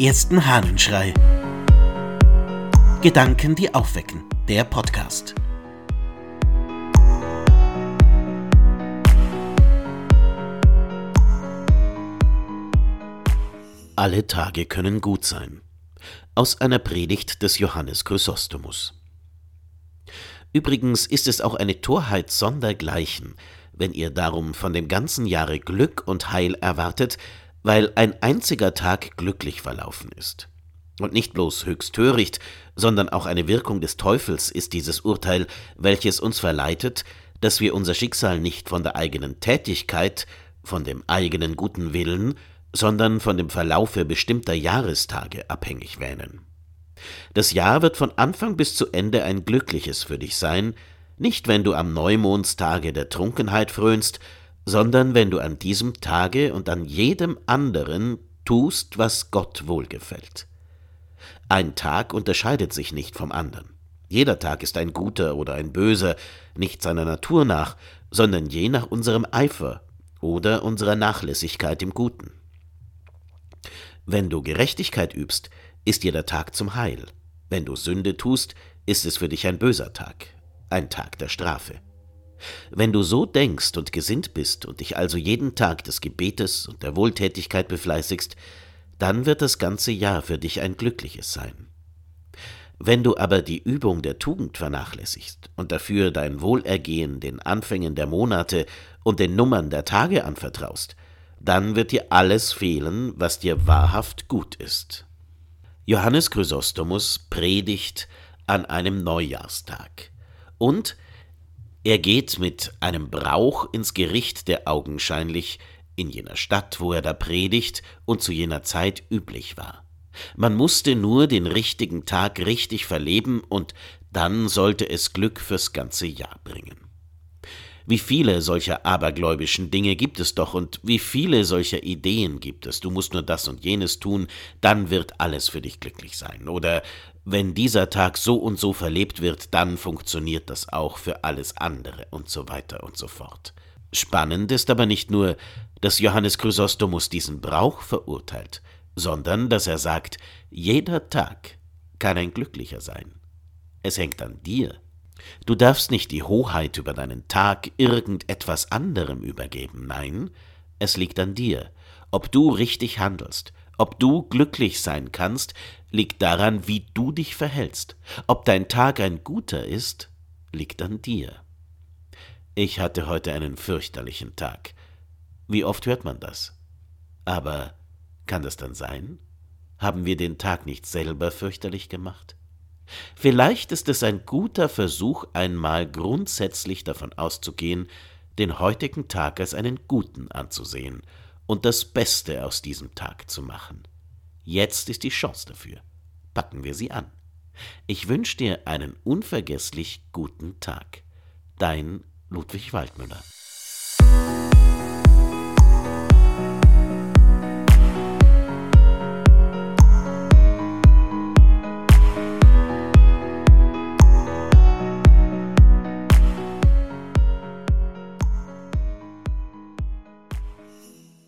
ersten Hahnenschrei. Gedanken, die aufwecken. Der Podcast. Alle Tage können gut sein. Aus einer Predigt des Johannes Chrysostomus. Übrigens ist es auch eine Torheit sondergleichen, wenn ihr darum von dem ganzen Jahre Glück und Heil erwartet, weil ein einziger Tag glücklich verlaufen ist. Und nicht bloß höchst töricht, sondern auch eine Wirkung des Teufels ist dieses Urteil, welches uns verleitet, dass wir unser Schicksal nicht von der eigenen Tätigkeit, von dem eigenen guten Willen, sondern von dem Verlaufe bestimmter Jahrestage abhängig wähnen. Das Jahr wird von Anfang bis zu Ende ein glückliches für dich sein, nicht wenn du am Neumondstage der Trunkenheit frönst, sondern wenn du an diesem Tage und an jedem anderen tust, was Gott wohlgefällt. Ein Tag unterscheidet sich nicht vom anderen. Jeder Tag ist ein guter oder ein böser, nicht seiner Natur nach, sondern je nach unserem Eifer oder unserer Nachlässigkeit im Guten. Wenn du Gerechtigkeit übst, ist dir der Tag zum Heil. Wenn du Sünde tust, ist es für dich ein böser Tag, ein Tag der Strafe. Wenn du so denkst und gesinnt bist und dich also jeden Tag des Gebetes und der Wohltätigkeit befleißigst, dann wird das ganze Jahr für dich ein glückliches sein. Wenn du aber die Übung der Tugend vernachlässigst und dafür dein Wohlergehen den Anfängen der Monate und den Nummern der Tage anvertraust, dann wird dir alles fehlen, was dir wahrhaft gut ist. Johannes Chrysostomus predigt an einem Neujahrstag und er geht mit einem Brauch ins Gericht, der augenscheinlich in jener Stadt, wo er da predigt und zu jener Zeit üblich war. Man musste nur den richtigen Tag richtig verleben, und dann sollte es Glück fürs ganze Jahr bringen. Wie viele solcher abergläubischen Dinge gibt es doch und wie viele solcher Ideen gibt es. Du musst nur das und jenes tun, dann wird alles für dich glücklich sein. Oder wenn dieser Tag so und so verlebt wird, dann funktioniert das auch für alles andere und so weiter und so fort. Spannend ist aber nicht nur, dass Johannes Chrysostomus diesen Brauch verurteilt, sondern dass er sagt, jeder Tag kann ein glücklicher sein. Es hängt an dir. Du darfst nicht die Hoheit über deinen Tag irgendetwas anderem übergeben, nein, es liegt an dir, ob du richtig handelst, ob du glücklich sein kannst, liegt daran, wie du dich verhältst. Ob dein Tag ein guter ist, liegt an dir. Ich hatte heute einen fürchterlichen Tag. Wie oft hört man das? Aber kann das dann sein? Haben wir den Tag nicht selber fürchterlich gemacht? Vielleicht ist es ein guter Versuch, einmal grundsätzlich davon auszugehen, den heutigen Tag als einen guten anzusehen und das Beste aus diesem Tag zu machen. Jetzt ist die Chance dafür. Packen wir sie an. Ich wünsche dir einen unvergesslich guten Tag. Dein Ludwig Waldmüller.